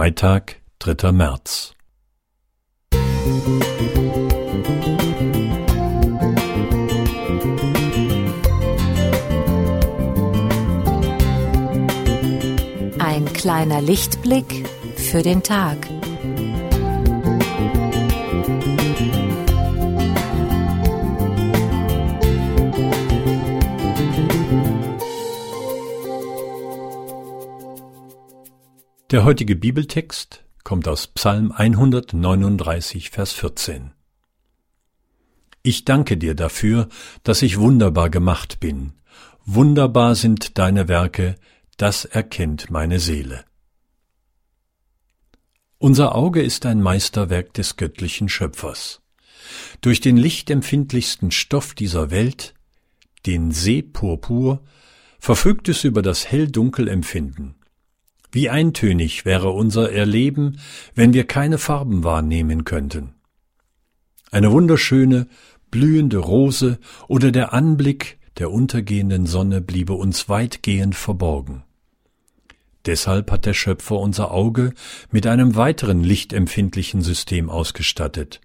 Freitag, 3. März. Ein kleiner Lichtblick für den Tag. Der heutige Bibeltext kommt aus Psalm 139, Vers 14. Ich danke dir dafür, dass ich wunderbar gemacht bin. Wunderbar sind deine Werke, das erkennt meine Seele. Unser Auge ist ein Meisterwerk des göttlichen Schöpfers. Durch den lichtempfindlichsten Stoff dieser Welt, den Seepurpur, verfügt es über das Hell-Dunkel-Empfinden. Wie eintönig wäre unser Erleben, wenn wir keine Farben wahrnehmen könnten. Eine wunderschöne, blühende Rose oder der Anblick der untergehenden Sonne bliebe uns weitgehend verborgen. Deshalb hat der Schöpfer unser Auge mit einem weiteren lichtempfindlichen System ausgestattet,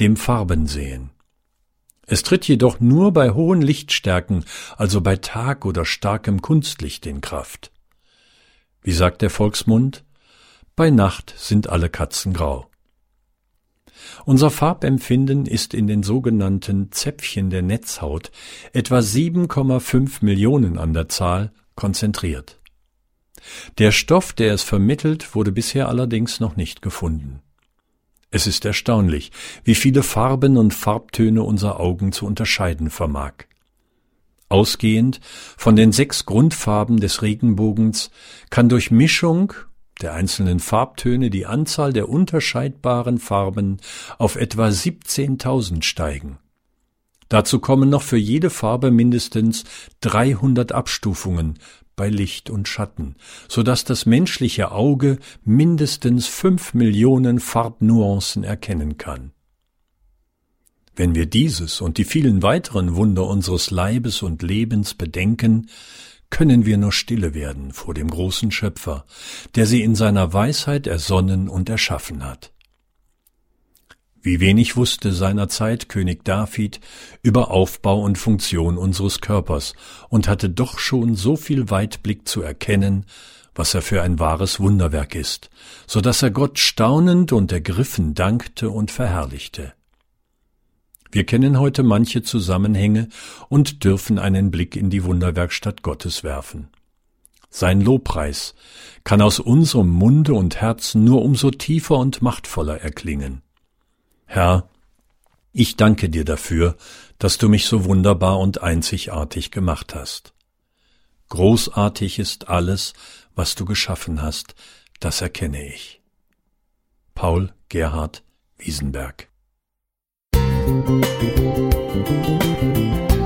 dem Farbensehen. Es tritt jedoch nur bei hohen Lichtstärken, also bei Tag oder starkem Kunstlicht in Kraft. Wie sagt der Volksmund? Bei Nacht sind alle Katzen grau. Unser Farbempfinden ist in den sogenannten Zäpfchen der Netzhaut, etwa 7,5 Millionen an der Zahl, konzentriert. Der Stoff, der es vermittelt, wurde bisher allerdings noch nicht gefunden. Es ist erstaunlich, wie viele Farben und Farbtöne unser Augen zu unterscheiden vermag. Ausgehend von den sechs Grundfarben des Regenbogens kann durch Mischung der einzelnen Farbtöne die Anzahl der unterscheidbaren Farben auf etwa 17.000 steigen. Dazu kommen noch für jede Farbe mindestens 300 Abstufungen bei Licht und Schatten, so dass das menschliche Auge mindestens fünf Millionen Farbnuancen erkennen kann. Wenn wir dieses und die vielen weiteren Wunder unseres Leibes und Lebens bedenken, können wir nur stille werden vor dem großen Schöpfer, der sie in seiner Weisheit ersonnen und erschaffen hat. Wie wenig wusste seinerzeit König David über Aufbau und Funktion unseres Körpers und hatte doch schon so viel Weitblick zu erkennen, was er für ein wahres Wunderwerk ist, so dass er Gott staunend und ergriffen dankte und verherrlichte. Wir kennen heute manche Zusammenhänge und dürfen einen Blick in die Wunderwerkstatt Gottes werfen. Sein Lobpreis kann aus unserem Munde und Herzen nur umso tiefer und machtvoller erklingen. Herr, ich danke dir dafür, dass du mich so wunderbar und einzigartig gemacht hast. Großartig ist alles, was du geschaffen hast, das erkenne ich. Paul Gerhard Wiesenberg Thank you.